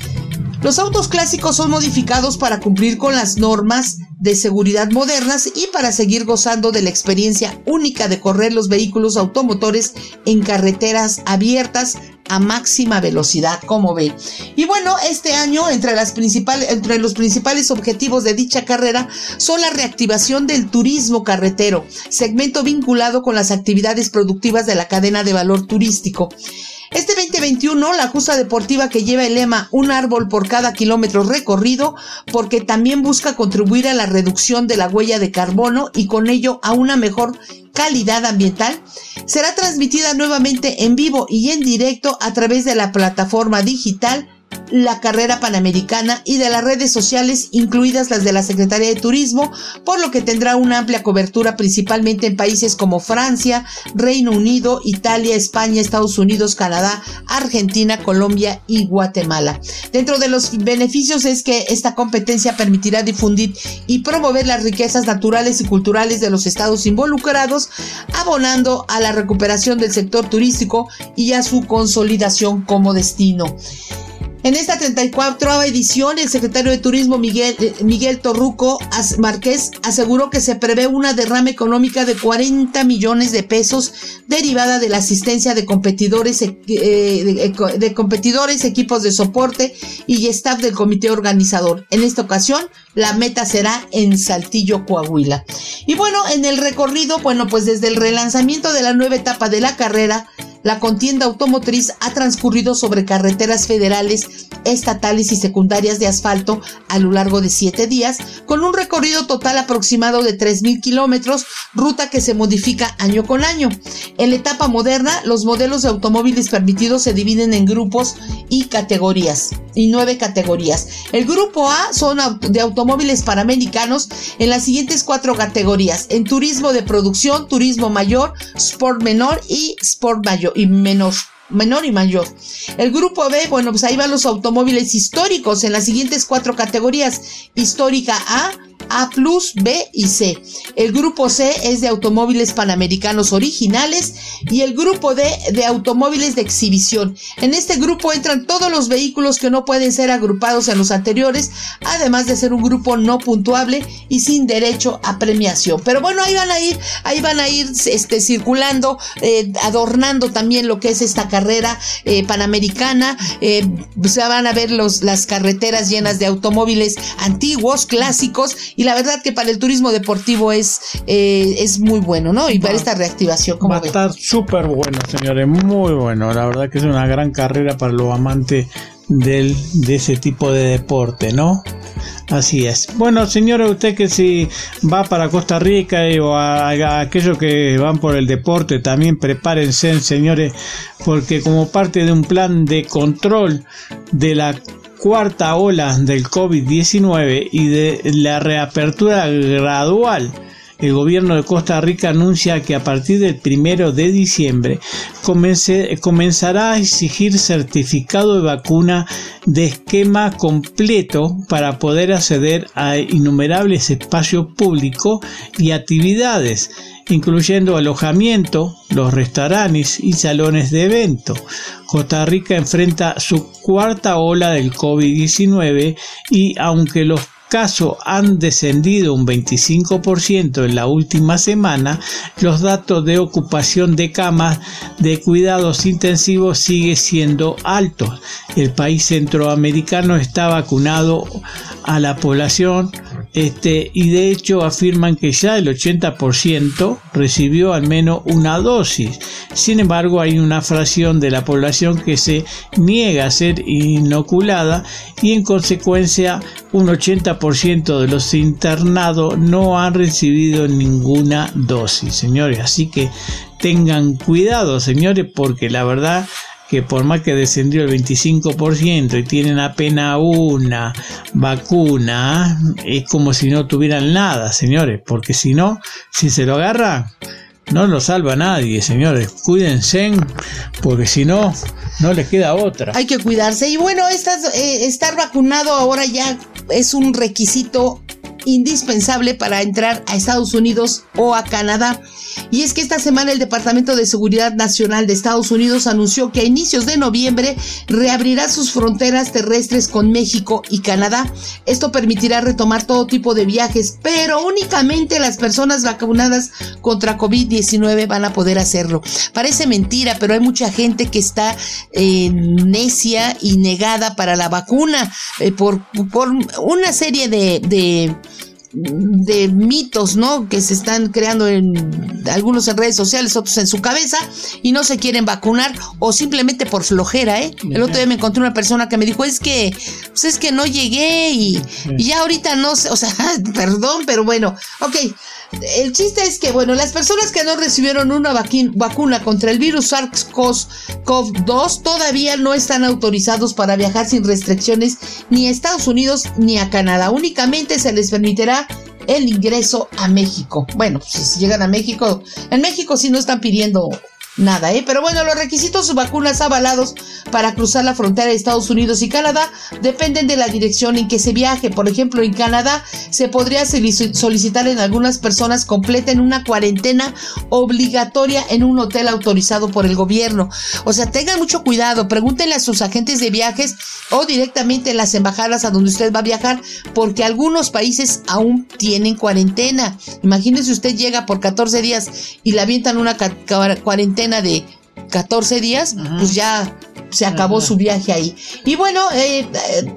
Los autos clásicos son modificados para cumplir con las normas de seguridad modernas y para seguir gozando de la experiencia única de correr los vehículos automotores en carreteras abiertas a máxima velocidad, como ve. Y bueno, este año entre, las principales, entre los principales objetivos de dicha carrera son la reactivación del turismo carretero, segmento vinculado con las actividades productivas de la cadena de valor turístico. Este 2021, la justa deportiva que lleva el lema Un árbol por cada kilómetro recorrido, porque también busca contribuir a la reducción de la huella de carbono y con ello a una mejor calidad ambiental, será transmitida nuevamente en vivo y en directo a través de la plataforma digital la carrera panamericana y de las redes sociales, incluidas las de la Secretaría de Turismo, por lo que tendrá una amplia cobertura principalmente en países como Francia, Reino Unido, Italia, España, Estados Unidos, Canadá, Argentina, Colombia y Guatemala. Dentro de los beneficios es que esta competencia permitirá difundir y promover las riquezas naturales y culturales de los estados involucrados, abonando a la recuperación del sector turístico y a su consolidación como destino. En esta 34 edición, el secretario de Turismo Miguel, eh, Miguel Torruco Márquez aseguró que se prevé una derrama económica de 40 millones de pesos derivada de la asistencia de competidores, eh, de, competidores, equipos de soporte y staff del comité organizador. En esta ocasión, la meta será en Saltillo, Coahuila. Y bueno, en el recorrido, bueno, pues desde el relanzamiento de la nueva etapa de la carrera, la contienda automotriz ha transcurrido sobre carreteras federales, estatales y secundarias de asfalto a lo largo de siete días, con un recorrido total aproximado de 3.000 kilómetros, ruta que se modifica año con año. En la etapa moderna, los modelos de automóviles permitidos se dividen en grupos y categorías, y nueve categorías. El grupo A son de automóviles panamericanos en las siguientes cuatro categorías, en turismo de producción, turismo mayor, sport menor y sport mayor y menor menor y mayor. El grupo B, bueno, pues ahí van los automóviles históricos en las siguientes cuatro categorías. Histórica A, a B y C. El grupo C es de automóviles panamericanos originales y el grupo D de automóviles de exhibición. En este grupo entran todos los vehículos que no pueden ser agrupados en los anteriores, además de ser un grupo no puntuable y sin derecho a premiación. Pero bueno, ahí van a ir, ahí van a ir este, circulando, eh, adornando también lo que es esta carrera eh, panamericana. Eh, se van a ver los, las carreteras llenas de automóviles antiguos, clásicos y la verdad que para el turismo deportivo es, eh, es muy bueno, ¿no? Y para esta reactivación, como Va a estar súper bueno, señores, muy bueno. La verdad que es una gran carrera para los amantes del, de ese tipo de deporte, ¿no? Así es. Bueno, señores, usted que si va para Costa Rica o a, aquellos que van por el deporte, también prepárense, señores, porque como parte de un plan de control de la cuarta ola del COVID-19 y de la reapertura gradual, el gobierno de Costa Rica anuncia que a partir del primero de diciembre comenzará a exigir certificado de vacuna de esquema completo para poder acceder a innumerables espacios públicos y actividades incluyendo alojamiento, los restaurantes y salones de evento. Costa Rica enfrenta su cuarta ola del COVID-19 y aunque los casos han descendido un 25% en la última semana, los datos de ocupación de camas de cuidados intensivos sigue siendo altos. El país centroamericano está vacunado a la población este, y de hecho afirman que ya el 80% recibió al menos una dosis. Sin embargo, hay una fracción de la población que se niega a ser inoculada y en consecuencia un 80% de los internados no han recibido ninguna dosis, señores. Así que tengan cuidado, señores, porque la verdad que por más que descendió el 25% y tienen apenas una vacuna, es como si no tuvieran nada, señores, porque si no, si se lo agarra, no lo salva nadie, señores. Cuídense, porque si no, no les queda otra. Hay que cuidarse. Y bueno, eh, estar vacunado ahora ya es un requisito indispensable para entrar a Estados Unidos o a Canadá. Y es que esta semana el Departamento de Seguridad Nacional de Estados Unidos anunció que a inicios de noviembre reabrirá sus fronteras terrestres con México y Canadá. Esto permitirá retomar todo tipo de viajes, pero únicamente las personas vacunadas contra COVID-19 van a poder hacerlo. Parece mentira, pero hay mucha gente que está eh, necia y negada para la vacuna eh, por, por, una serie de de mitos, ¿no? Que se están creando en algunos en redes sociales, otros en su cabeza y no se quieren vacunar o simplemente por flojera, ¿eh? El otro día me encontré una persona que me dijo, es que, pues es que no llegué y, ya ahorita no sé, o sea, *laughs* perdón, pero bueno, ok. El chiste es que, bueno, las personas que no recibieron una vacuna contra el virus SARS-CoV-2 todavía no están autorizados para viajar sin restricciones ni a Estados Unidos ni a Canadá. Únicamente se les permitirá el ingreso a México. Bueno, pues, si llegan a México, en México sí no están pidiendo nada, ¿eh? Pero bueno, los requisitos vacunas avalados para cruzar la frontera de Estados Unidos y Canadá dependen de la dirección en que se viaje. Por ejemplo, en Canadá se podría solicitar en algunas personas completen una cuarentena obligatoria en un hotel autorizado por el gobierno. O sea, tengan mucho cuidado, pregúntenle a sus agentes de viajes o directamente en las embajadas a donde usted va a viajar, porque algunos países aún tienen cuarentena. Imagínese usted llega por 14 días y le avientan una cuarentena de 14 días, pues ya se acabó su viaje ahí. Y bueno, eh,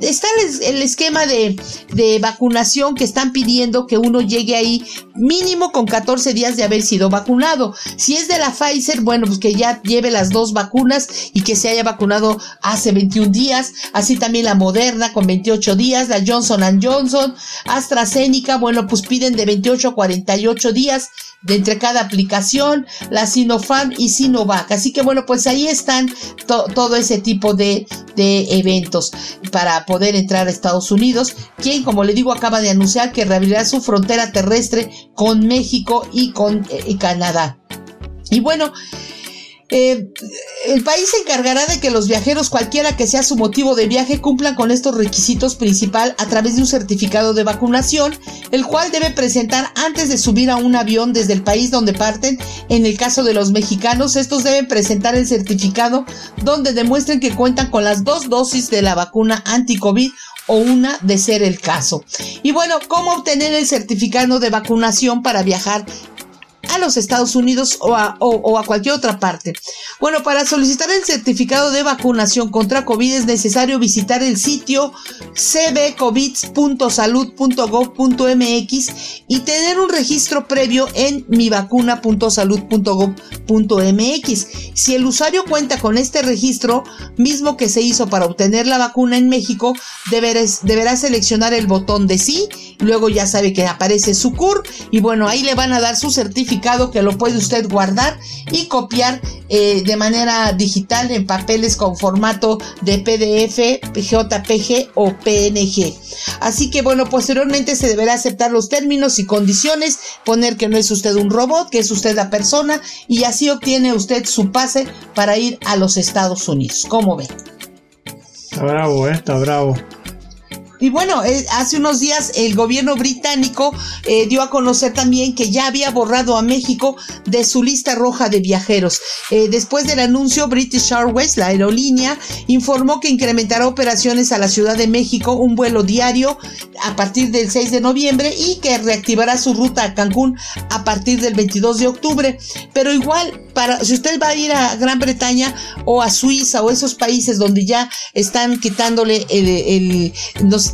está el, esquema de, de, vacunación que están pidiendo que uno llegue ahí mínimo con 14 días de haber sido vacunado. Si es de la Pfizer, bueno, pues que ya lleve las dos vacunas y que se haya vacunado hace 21 días. Así también la Moderna con 28 días, la Johnson Johnson, AstraZeneca, bueno, pues piden de 28 a 48 días de entre cada aplicación, la Sinopharm y Sinovac. Así que bueno, pues ahí están todo ese tipo de, de, eventos para poder entrar a Estados Unidos, quien como le digo acaba de anunciar que reabrirá su frontera terrestre con México y con eh, Canadá. Y bueno, eh, el país se encargará de que los viajeros, cualquiera que sea su motivo de viaje, cumplan con estos requisitos principal a través de un certificado de vacunación, el cual debe presentar antes de subir a un avión desde el país donde parten. En el caso de los mexicanos, estos deben presentar el certificado donde demuestren que cuentan con las dos dosis de la vacuna anti-COVID o una de ser el caso. Y bueno, ¿cómo obtener el certificado de vacunación para viajar a los Estados Unidos o a, cualquier otra parte. Bueno, para solicitar el certificado de vacunación contra COVID es necesario visitar el sitio cbcovid.salud.gov.mx y tener un registro previo en mivacuna.salud.gov.mx. Si el usuario cuenta con este registro, mismo que se hizo para obtener la vacuna en México, deberá seleccionar el botón de sí, luego ya sabe que aparece su CUR y bueno, ahí le van a dar su certificado que lo puede usted guardar y copiar eh, de manera digital en papeles con formato de PDF, JPG o PNG. Así que bueno, posteriormente se deberá aceptar los términos y condiciones, poner que no es usted un robot, que es usted la persona y así obtiene usted su pase para ir a los Estados Unidos. ¿Cómo ve? Está bravo, eh, está bravo. Y bueno, eh, hace unos días el gobierno británico eh, dio a conocer también que ya había borrado a México de su lista roja de viajeros. Eh, después del anuncio, British Airways, la aerolínea, informó que incrementará operaciones a la Ciudad de México, un vuelo diario a partir del 6 de noviembre y que reactivará su ruta a Cancún a partir del 22 de octubre. Pero igual, para si usted va a ir a Gran Bretaña o a Suiza o esos países donde ya están quitándole el, el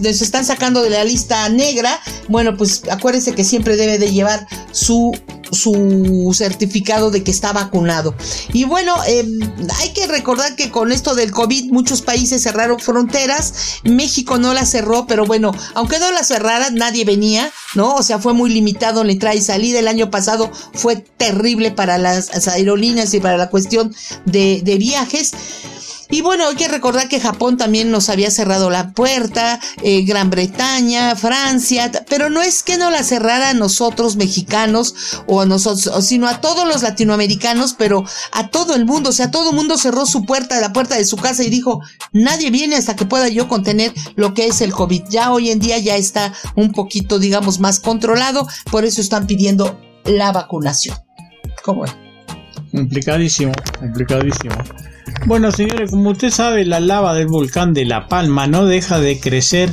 se están sacando de la lista negra, bueno, pues acuérdense que siempre debe de llevar su su certificado de que está vacunado. Y bueno, em, hay que recordar que con esto del COVID muchos países cerraron fronteras, México no la cerró, pero bueno, aunque no la cerrara, nadie venía, ¿no? O sea, fue muy limitado la entrada y salida. El año pasado fue terrible para las aerolíneas y para la cuestión de, de viajes. Y bueno, hay que recordar que Japón también nos había cerrado la puerta, eh, Gran Bretaña, Francia, pero no es que no la cerrara a nosotros mexicanos o a nosotros, sino a todos los latinoamericanos, pero a todo el mundo, o sea, todo el mundo cerró su puerta, la puerta de su casa y dijo, nadie viene hasta que pueda yo contener lo que es el COVID. Ya hoy en día ya está un poquito, digamos, más controlado, por eso están pidiendo la vacunación. ¿Cómo es? Complicadísimo, complicadísimo. Bueno, señores, como usted sabe, la lava del volcán de La Palma no deja de crecer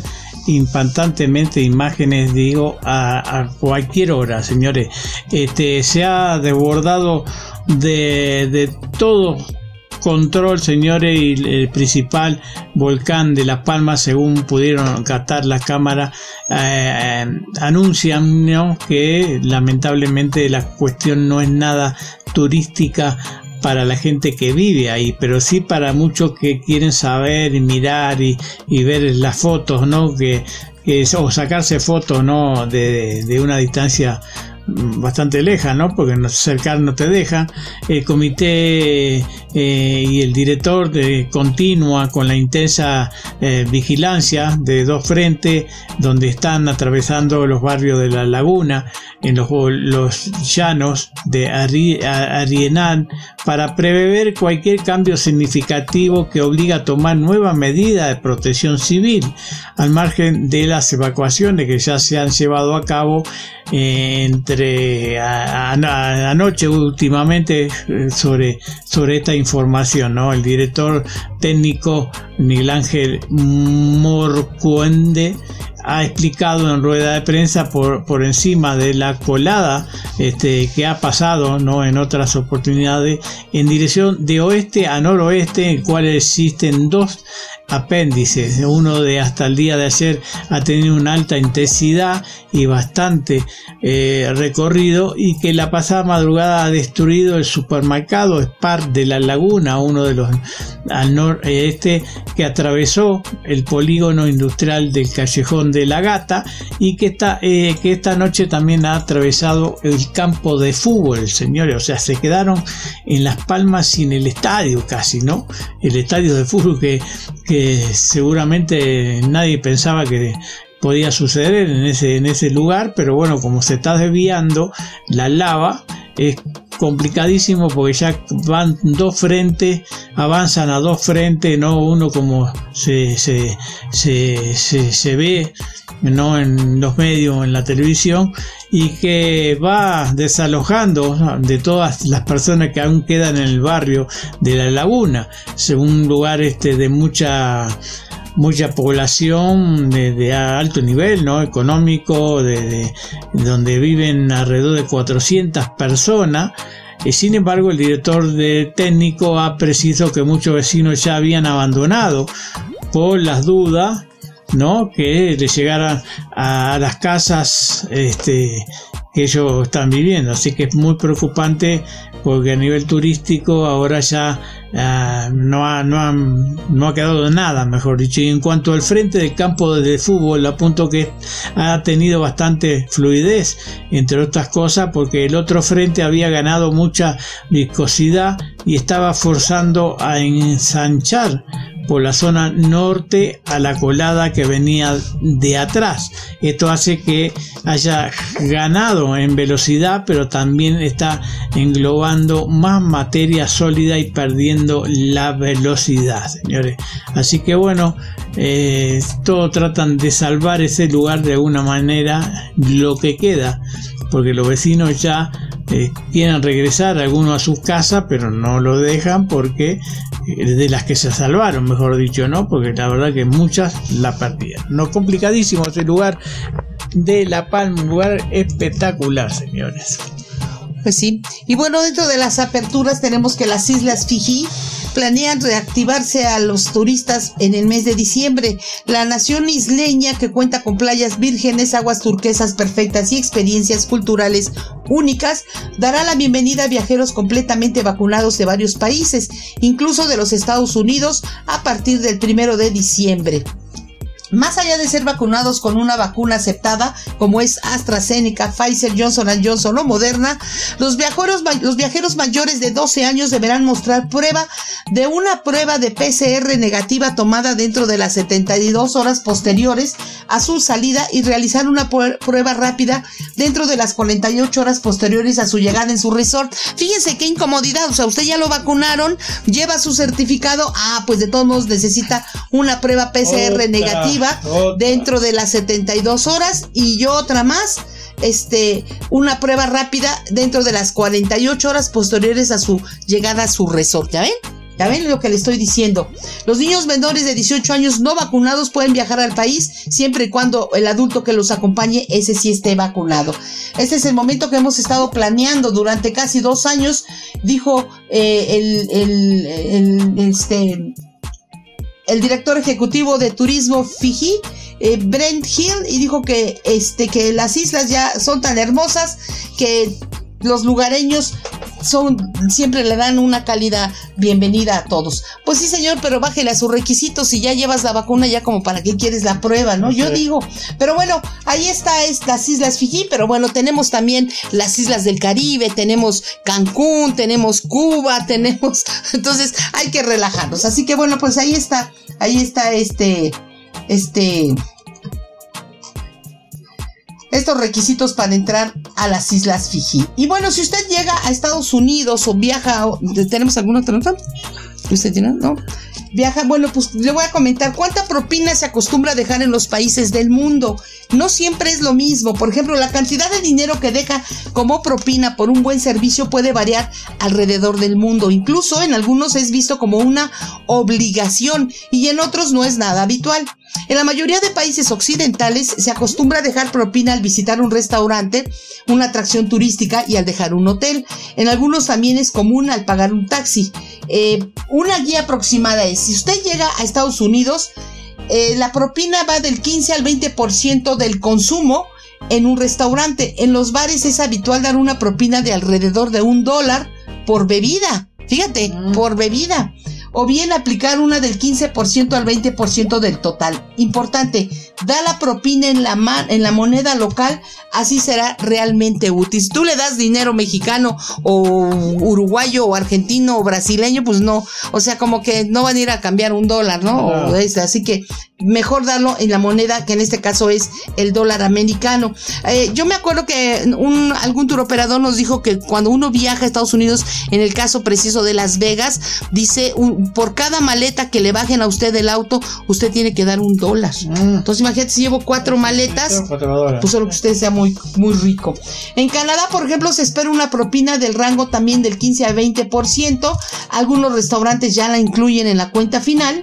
impactantemente imágenes, digo, a, cualquier hora, señores. Este, se ha desbordado de, de todo control, señores, y el principal volcán de La Palma, según pudieron captar la cámara, eh, anuncian que lamentablemente la cuestión no es nada turística para la gente que vive ahí, pero sí para muchos que quieren saber y mirar y, ver las fotos, ¿no? Que, o sacarse fotos, ¿no? De, una distancia bastante leja, ¿no? Porque cercar no te deja. El comité eh, y el director de, continúa con la intensa eh, vigilancia de dos frentes donde están atravesando los barrios de la laguna, en los, llanos de Arienán, para prever cualquier cambio significativo que obliga a tomar nuevas medidas de protección civil, al margen de las evacuaciones que ya se han llevado a cabo entre anoche últimamente eh, sobre, sobre esta información, ¿no? El director técnico Miguel Ángel Morcuende ha explicado en rueda de prensa por, por encima de la colada este, que ha pasado ¿no? en otras oportunidades en dirección de oeste a noroeste, en el cual existen dos apéndices. Uno de hasta el día de ayer ha tenido una alta intensidad y bastante eh, recorrido y que la pasada madrugada ha destruido el supermercado Spar de la Laguna, uno de los al noreste que atravesó el polígono industrial del callejón de la Gata y que esta, eh, que esta noche también ha atravesado el campo de fútbol, señores. O sea, se quedaron en Las Palmas sin el estadio casi, ¿no? El estadio de fútbol que seguramente nadie pensaba que podía suceder en ese, en ese lugar, pero bueno, como se está desviando la lava, es complicadísimo porque ya van dos frentes, avanzan a dos frentes, no uno como se, se, se, se, ve no en los medios, en la televisión, y que va desalojando de todas las personas que aún quedan en el barrio de la laguna, según un lugar este de mucha mucha población de, alto nivel no económico de, donde viven alrededor de 400 personas y sin embargo el director de técnico ha precisado que muchos vecinos ya habían abandonado por las dudas ¿no? que le llegaran a las casas este, que ellos están viviendo. Así que es muy preocupante porque a nivel turístico ahora ya ah, no, ha, no, no ha quedado nada, mejor dicho. Y en cuanto al frente del campo de fútbol, apunto que ha tenido bastante fluidez, entre otras cosas, porque el otro frente había ganado mucha viscosidad y estaba forzando a ensanchar por la zona norte a la colada que venía de atrás. Esto hace que haya ganado en velocidad, pero también está englobando más materia sólida y perdiendo la velocidad, señores. Así que bueno, eh, todos tratan de salvar ese lugar de alguna manera, lo que queda, porque los vecinos ya eh, quieren regresar algunos a sus casas, pero no lo dejan porque eh, de las que se salvaron, mejor dicho, ¿no? Porque la verdad que muchas la perdieron. No complicadísimo ese lugar de La Palma, un lugar espectacular, señores. Pues sí. Y bueno, dentro de las aperturas tenemos que las Islas Fiji planean reactivarse a los turistas en el mes de diciembre. La nación isleña, que cuenta con playas vírgenes, aguas turquesas perfectas y experiencias culturales únicas, dará la bienvenida a viajeros completamente vacunados de varios países, incluso de los Estados Unidos, a partir del primero de diciembre. Más allá de ser vacunados con una vacuna aceptada, como es AstraZeneca, Pfizer, Johnson Johnson o Moderna, los viajeros, los viajeros mayores de 12 años deberán mostrar prueba de una prueba de PCR negativa tomada dentro de las 72 horas posteriores a su salida y realizar una prueba rápida dentro de las 48 horas posteriores a su llegada en su resort. Fíjense qué incomodidad, o sea, usted ya lo vacunaron, lleva su certificado, ah, pues de todos modos necesita una prueba PCR negativa dentro de las 72 horas y yo otra más este, una prueba rápida dentro de las 48 horas posteriores a su llegada a su resort. ¿Ya ven? ¿Ya ven lo que le estoy diciendo? Los niños menores de 18 años no vacunados pueden viajar al país siempre y cuando el adulto que los acompañe, ese sí esté vacunado. Este es el momento que hemos estado planeando durante casi dos años, dijo eh, el, el, el, este, el director ejecutivo de turismo Fiji, eh, Brent Hill, y dijo que, este, que las islas ya son tan hermosas que los lugareños son, siempre le dan una cálida bienvenida a todos. Pues sí, señor, pero bájele a sus requisitos. Si ya llevas la vacuna, ya como para qué quieres la prueba, ¿no? Yo digo. Pero bueno, ahí está es las Islas Fiji, pero bueno, tenemos también las Islas del Caribe, tenemos Cancún, tenemos Cuba, *laughs* tenemos. Entonces hay que relajarnos. Así que bueno, pues ahí está, ahí está este, este estos requisitos para entrar a las Islas Fiji. Y bueno, si usted llega a Estados Unidos o viaja, ¿tenemos alguna otra nota? ¿Usted tiene? ¿No? Viaja, bueno, pues le voy a comentar cuánta propina se acostumbra a dejar en los países del mundo. No siempre es lo mismo. Por ejemplo, la cantidad de dinero que deja como propina por un buen servicio puede variar alrededor del mundo. Incluso en algunos es visto como una obligación y en otros no es nada habitual. En la mayoría de países occidentales se acostumbra a dejar propina al visitar un restaurante, una atracción turística y al dejar un hotel. En algunos también es común al pagar un taxi. Eh, una guía aproximada es, si usted llega a Estados Unidos, eh, la propina va del 15 al 20% del consumo en un restaurante. En los bares es habitual dar una propina de alrededor de un dólar por bebida. Fíjate, mm. por bebida o bien aplicar una del 15% al 20% del total. Importante, da la propina en la, en la moneda local, así será realmente útil. Si tú le das dinero mexicano o uruguayo o argentino o brasileño, pues no, o sea, como que no van a ir a cambiar un dólar, ¿no? así que mejor darlo en la moneda que en este caso es el dólar americano. Eh, yo me acuerdo que un, algún turoperador nos dijo que cuando uno viaja a Estados Unidos, en el caso preciso de Las Vegas, dice por cada maleta que le bajen a usted del auto, usted tiene que dar un dólar. Mm. Entonces imagínate si llevo cuatro maletas, pues solo que usted sea muy, muy rico. En Canadá, por ejemplo, se espera una propina del rango también del 15 a 20%. Algunos restaurantes ya la incluyen en la cuenta final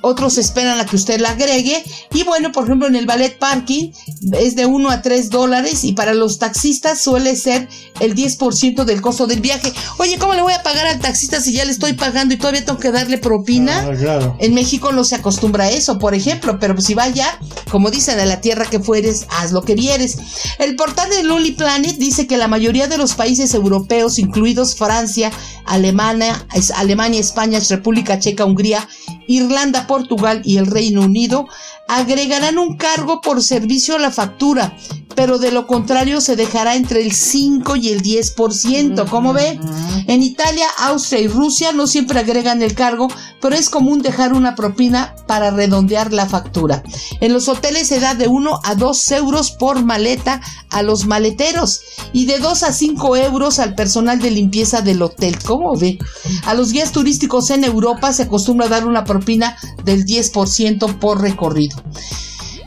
otros esperan a que usted la agregue. Y bueno, por ejemplo, en el ballet parking es de 1 a 3 dólares y para los taxistas suele ser el 10% del costo del viaje. Oye, ¿cómo le voy a pagar al taxista si ya le estoy pagando y todavía tengo que darle propina? Ah, en México no se acostumbra a eso, por ejemplo, pero si vaya, como dicen, a la tierra que fueres, haz lo que vieres. El portal de Luli Planet dice que la mayoría de los países europeos, incluidos Francia, Alemania, Alemania, España, República Checa, Hungría, Irlanda, Portugal y el Reino Unido agregarán un cargo por servicio a la factura, pero de lo contrario se dejará entre el 5 y el 10%. ¿Cómo ve? En Italia, Austria y Rusia no siempre agregan el cargo, pero es común dejar una propina para redondear la factura. En los hoteles se da de 1 a 2 euros por maleta a los maleteros y de 2 a 5 euros al personal de limpieza del hotel. ¿Cómo ve? A los guías turísticos en Europa se acostumbra a dar una propina del 10% por recorrido.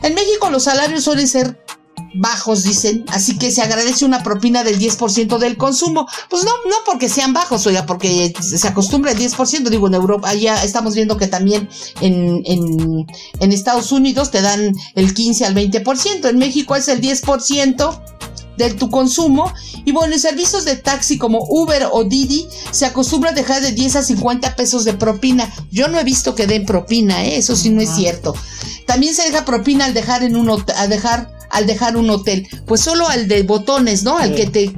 En México los salarios suelen ser bajos, dicen, así que se agradece una propina del 10% del consumo. Pues no, no porque sean bajos, oiga, porque se acostumbra el 10%, digo, en Europa, ya estamos viendo que también en, en, en Estados Unidos te dan el 15 al 20%, en México es el 10% de tu consumo. Y bueno, en servicios de taxi como Uber o Didi se acostumbra a dejar de 10 a 50 pesos de propina. Yo no he visto que den propina, ¿eh? eso sí no es cierto. También se deja propina al dejar en un a dejar al dejar un hotel. Pues solo al de botones, ¿no? Al que te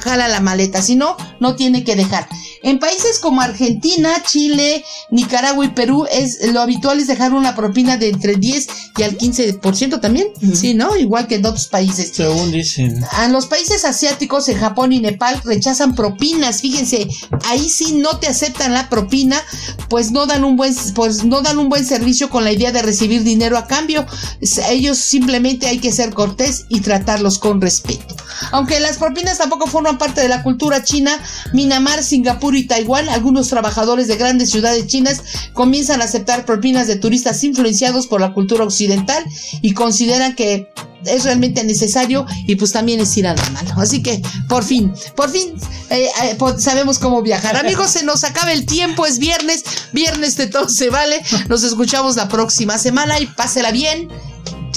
jala la maleta. Si no, no tiene que dejar. En países como Argentina, Chile, Nicaragua y Perú, es lo habitual es dejar una propina de entre 10 y al 15% también. Sí, ¿no? Igual que en otros países. Según dicen. En los países asiáticos, en Japón y Nepal, rechazan propinas. Fíjense, ahí sí no te aceptan la propina, pues no dan un buen, pues no dan un buen servicio con la idea de recibir dinero a cambio. Ellos simplemente hay que ser cortés y tratarlos con respeto. Aunque las propinas tampoco forman parte de la cultura china, Minamar, Y Taiwán, algunos trabajadores de grandes ciudades chinas comienzan a aceptar propinas de turistas influenciados por la cultura occidental y consideran que es realmente necesario y pues también es ir a la mano. Así que por fin, por fin eh, eh, sabemos cómo viajar. Amigos, se nos acaba el tiempo, es viernes, viernes de todo se vale. Nos escuchamos la próxima semana y pásela bien.